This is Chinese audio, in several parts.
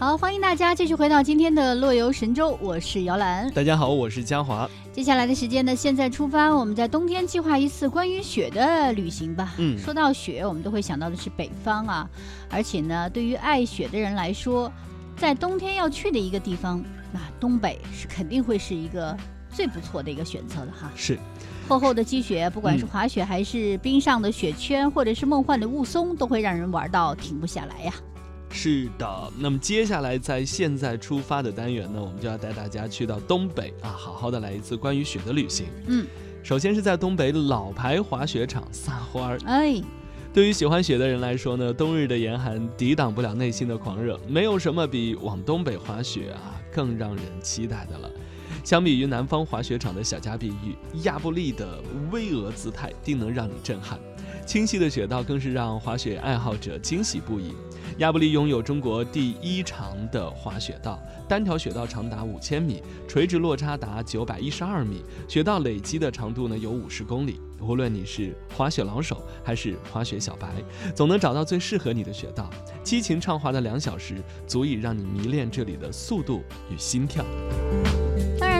好，欢迎大家继续回到今天的乐游神州，我是姚兰。大家好，我是嘉华。接下来的时间呢，现在出发，我们在冬天计划一次关于雪的旅行吧。嗯说到雪，我们都会想到的是北方啊，而且呢，对于爱雪的人来说，在冬天要去的一个地方，那东北是肯定会是一个最不错的一个选择的哈。是，厚厚的积雪，不管是嗯滑雪还是冰上的雪圈，或者是梦幻的雾凇，都会让人玩到停不下来呀。是的。那么接下来在现在出发的单元呢，我们就要带大家去到东北啊，好好的来一次关于雪的旅行。嗯，首先是在东北老牌滑雪场撒欢儿。哎，对于喜欢雪的人来说呢，冬日的严寒抵挡不了内心的狂热，没有什么比往东北滑雪啊更让人期待的了。相比于南方滑雪场的小家碧玉，亚布力的巍峨姿态定能让你震撼。清晰的雪道更是让滑雪爱好者惊喜不已。亚布力拥有中国第一长的滑雪道，单条雪道长达五千米，垂直落差达九百一十二米，雪道累积的长度呢有五十公里。无论你是滑雪老手还是滑雪小白，总能找到最适合你的雪道。激情畅滑的两小时，足以让你迷恋这里的速度与心跳。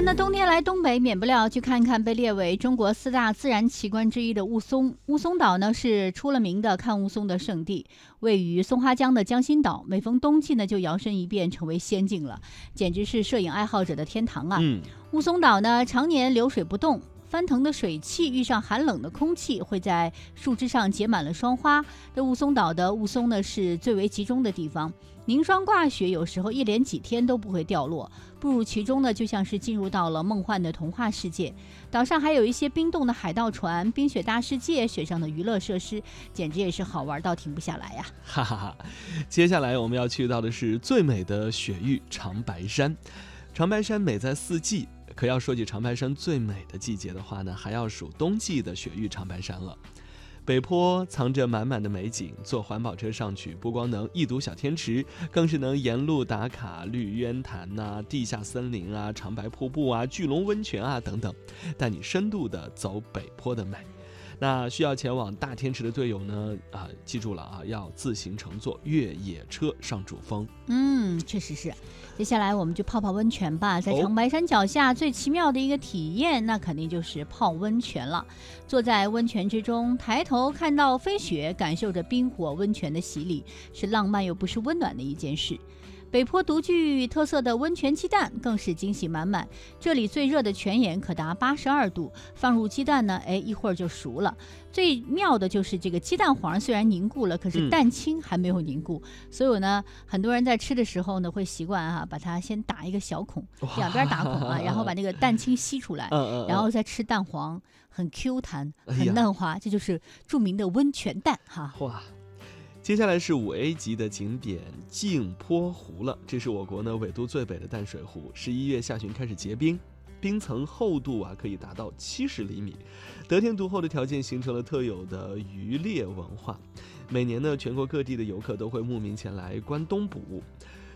当然呢，冬天来东北，免不了去看看被列为中国四大自然奇观之一的雾凇。雾凇岛呢是出了名的看雾凇的圣地，位于松花江的江心岛，每逢冬季呢就摇身一变成为仙境了，简直是摄影爱好者的天堂啊！嗯，雾凇岛呢，常年流水不动，翻腾的水汽遇上寒冷的空气，会在树枝上结满了霜花。这雾凇岛的雾凇呢，是最为集中的地方，凝霜挂雪，有时候一连几天都不会掉落。步入其中呢，就像是进入到了梦幻的童话世界。岛上还有一些冰冻的海盗船、冰雪大世界、雪上的娱乐设施，简直也是好玩到停不下来呀、哈哈哈。接下来我们要去到的是最美的雪域长白山。长白山美在四季，可要说起长白山最美的季节的话呢，还要数冬季的雪域长白山了。北坡藏着满满的美景，坐环保车上去，不光能一睹小天池，更是能沿路打卡绿渊潭呐、地下森林啊、长白瀑布啊、巨龙温泉啊等等，带你深度的走北坡的美。那需要前往大天池的队友呢，啊，记住了啊，要自行乘坐越野车上主峰。嗯，确实是。接下来我们就泡泡温泉吧，在哦长白山脚下最奇妙的一个体验，那肯定就是泡温泉了。坐在温泉之中，抬头看到飞雪，感受着冰火温泉的洗礼，是浪漫又不失温暖的一件事。北坡独具特色的温泉鸡蛋更是惊喜满满。这里最热的泉眼可达八十二度，放入鸡蛋呢，哎，一会儿就熟了。最妙的就是这个鸡蛋黄虽然凝固了，可是嗯蛋清还没有凝固，所以呢，很多人在吃的时候呢，会习惯哈、把它先打一个小孔，两边打孔啊，然后把那个蛋清吸出来，嗯嗯，然后再吃蛋黄，很 Q 弹，很嫩滑，这就是著名的温泉蛋哈。哇。接下来是五 A 级的景点镜泊湖了，这是我国呢纬度最北的淡水湖，十一月下旬开始结冰，冰层厚度啊可以达到七十厘米，得天独厚的条件形成了特有的渔猎文化。每年呢，全国各地的游客都会慕名前来观冬捕，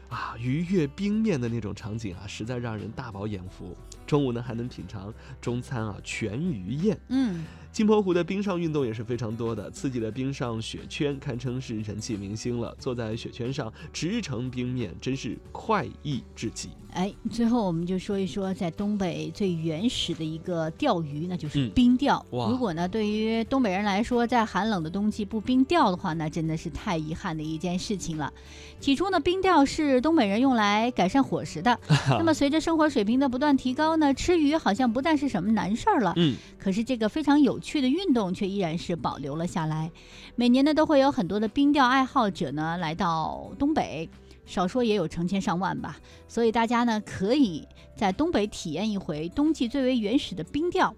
啊，鱼跃冰面的那种场景啊，实在让人大饱眼福。中午呢还能品尝中餐啊全鱼宴。嗯，镜泊湖的冰上运动也是非常多的，刺激的冰上雪圈堪称是人气明星了。坐在雪圈上直成冰面，真是快意至极。哎，最后我们就说一说在东北最原始的一个钓鱼，那就是嗯冰钓。哇如果呢，对于东北人来说，在寒冷的冬季不冰钓的话，那真的是太遗憾的一件事情了。起初呢，冰钓是东北人用来改善伙食的。那么随着生活水平的不断提高呢，吃鱼好像不再是什么难事儿了。嗯，可是这个非常有趣的运动却依然是保留了下来。每年呢，都会有很多的冰钓爱好者呢来到东北。少说也有成千上万吧，所以大家呢可以在东北体验一回冬季最为原始的冰钓。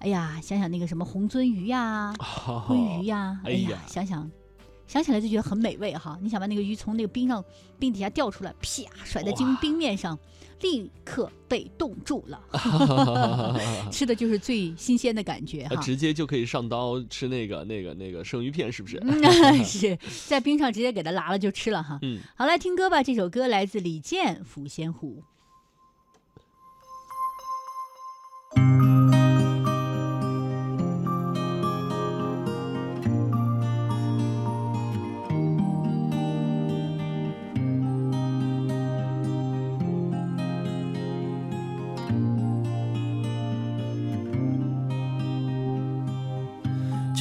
哎呀，想想那个什么红鳟鱼呀、鲑鱼呀，哎呀哎呀，想想想起来就觉得很美味哈。你想把那个鱼从那个冰上冰底下掉出来，啪甩在冰冰面上，立刻被冻住了，吃的就是最新鲜的感觉哈。直接就可以上刀吃那个那个那个生鱼片，是不是？嗯，是在冰上直接给它拉了就吃了哈。嗯，好，来听歌吧，这首歌来自李健《抚仙湖》。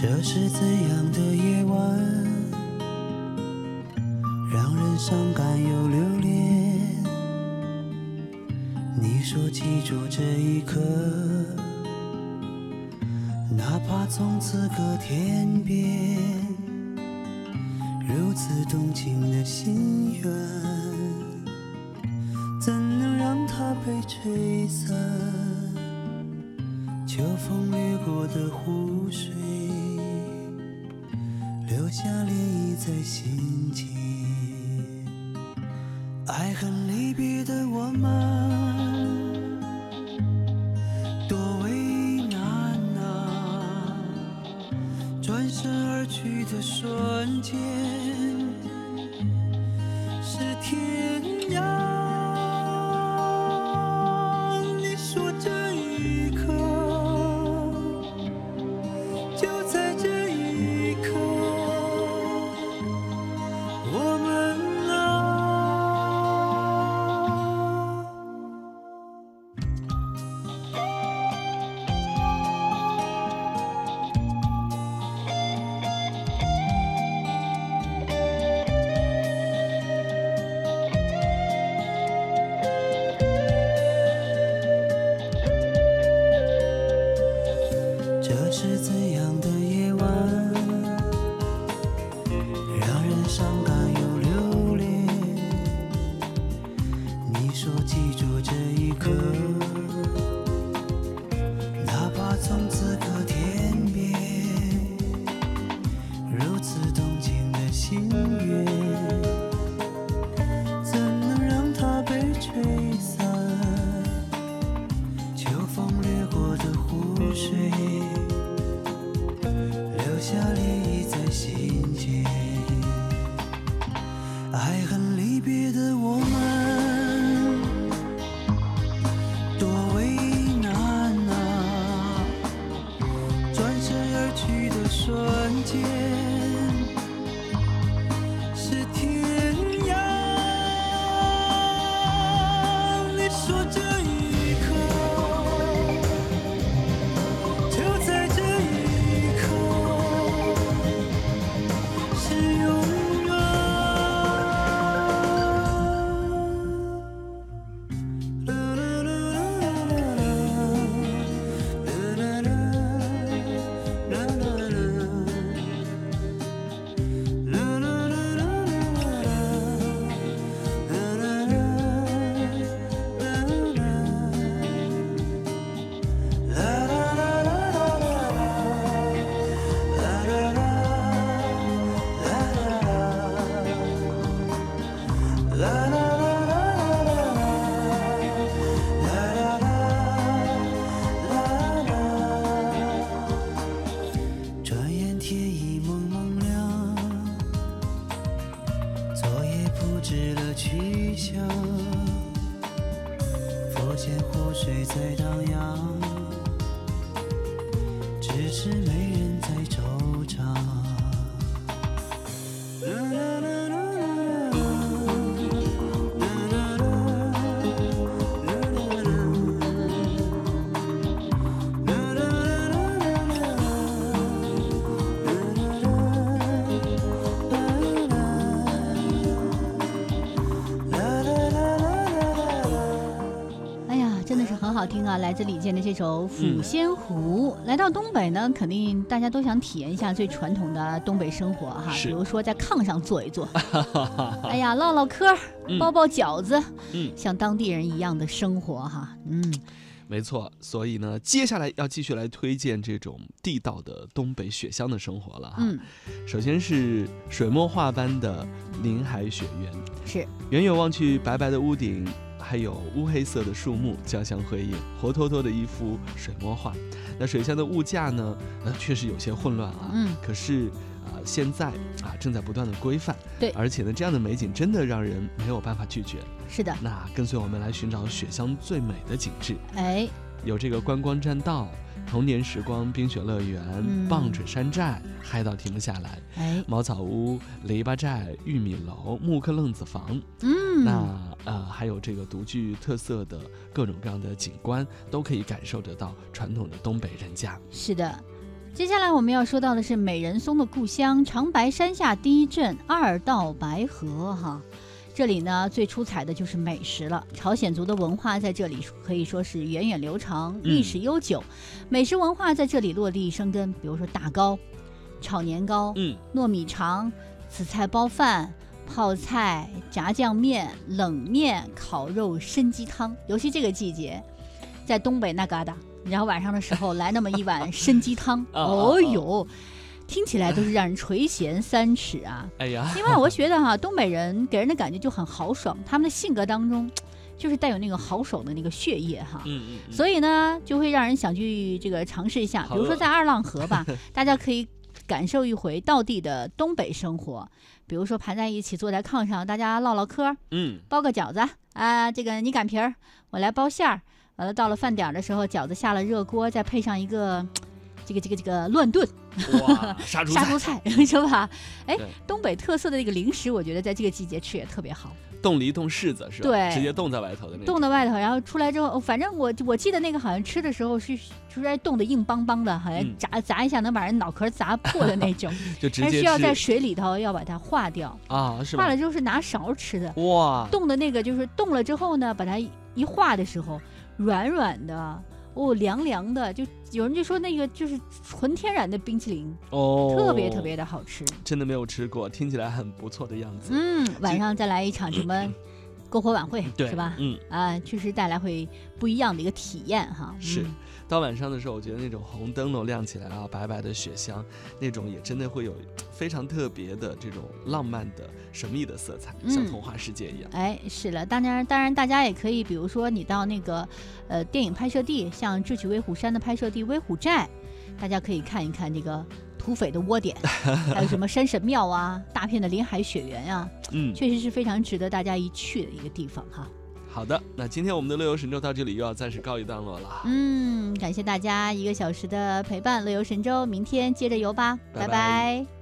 这是怎样的夜晚，让人伤感又留恋？你说记住这一刻，哪怕从此隔天边，如此动情的心愿，怎能让它被吹散？秋风掠过的湖水，留下涟漪在心间。爱恨离别的我们，多为难啊！转身而去的瞬间，是天瞬间，听啊！来自李健的这首《抚仙湖》。来到东北呢，肯定大家都想体验一下最传统的东北生活哈，比如说在炕上坐一坐，哎呀，唠唠嗑儿，包包饺子，嗯。像当地人一样的生活哈，嗯，没错，所以呢，接下来要继续来推荐这种地道的东北雪乡的生活了哈。嗯，首先是水墨画般的林海雪原，是。远远望去，白白的屋顶，还有乌黑色的树木交相辉映，活脱脱的一幅水墨画。那水乡的物价呢，呃，确实有些混乱啊。嗯可是啊、现在啊正在不断的规范。对而且呢，这样的美景真的让人没有办法拒绝。是的，那跟随我们来寻找雪乡最美的景致，哎，有这个观光栈道、童年时光冰雪乐园、嗯棒槌山寨，嗨到停不下来。哎，茅草屋、篱笆寨、玉米楼、木刻愣子房，嗯，那呃还有这个独具特色的各种各样的景观，都可以感受得到传统的东北人家。是的。接下来我们要说到的是美人松的故乡长白山下第一镇二道白河哈。这里呢最出彩的就是美食了，朝鲜族的文化在这里可以说是源远流长，历史悠久，美食文化在这里落地生根。比如说大糕、炒年糕、嗯，糯米肠、紫菜包饭、泡菜、炸酱面、冷面、烤肉、参鸡汤。尤其这个季节，在东北那旮瘩，然后晚上的时候来那么一碗参鸡汤，哦呦，听起来都是让人垂涎三尺啊！哎呀，另外，我觉得哈，东北人给人的感觉就很豪爽，他们的性格当中 就是带有那个豪爽的那个血液哈。嗯嗯嗯，所以呢，就会让人想去这个尝试一下，比如说在二浪河吧，大家可以感受一回道地的东北生活。比如说盘在一起，坐在炕上，大家唠唠嗑，嗯，包个饺子啊，这个你擀皮儿，我来包馅儿。完了，到了饭点儿的时候，饺子下了热锅，再配上一个 这个这个这个乱炖哇，杀猪杀猪，菜，是吧？哎，东北特色的那个零食，我觉得在这个季节吃也特别好。冻梨冻柿子是吧？对直接冻在外头的那种。冻在外头，然后出来之后，哦反正我我记得那个好像吃的时候是出来冻得硬邦邦的，好像嗯砸、砸一下能把人脑壳砸破的那种，就直接吃需要在水里头要把它化掉，啊，是吧化了？之后是拿勺吃的。哇，冻的那个就是冻了之后呢，把它一一化的时候，软软的。哦，凉凉的，就有人就说那个就是纯天然的冰淇淋，哦，特别特别的好吃。真的没有吃过，听起来很不错的样子。嗯，晚上再来一场什么 篝火晚会，对，是吧？嗯，啊，确实带来会不一样的一个体验哈。是嗯到晚上的时候，我觉得那种红灯笼亮起来啊，白白的雪乡，那种也真的会有非常特别的这种浪漫的神秘的色彩，像嗯童话世界一样。哎，是了，当然，当然，大家也可以，比如说你到那个，呃，电影拍摄地，像《智取威虎山》的拍摄地威虎寨，大家可以看一看这个土匪的窝点，还有什么山神庙啊，大片的林海雪原啊，嗯，确实是非常值得大家一去的一个地方哈。好的，那今天我们的乐游神州到这里又要暂时告一段落了。嗯，感谢大家一个小时的陪伴，乐游神州，明天接着游吧，拜拜拜拜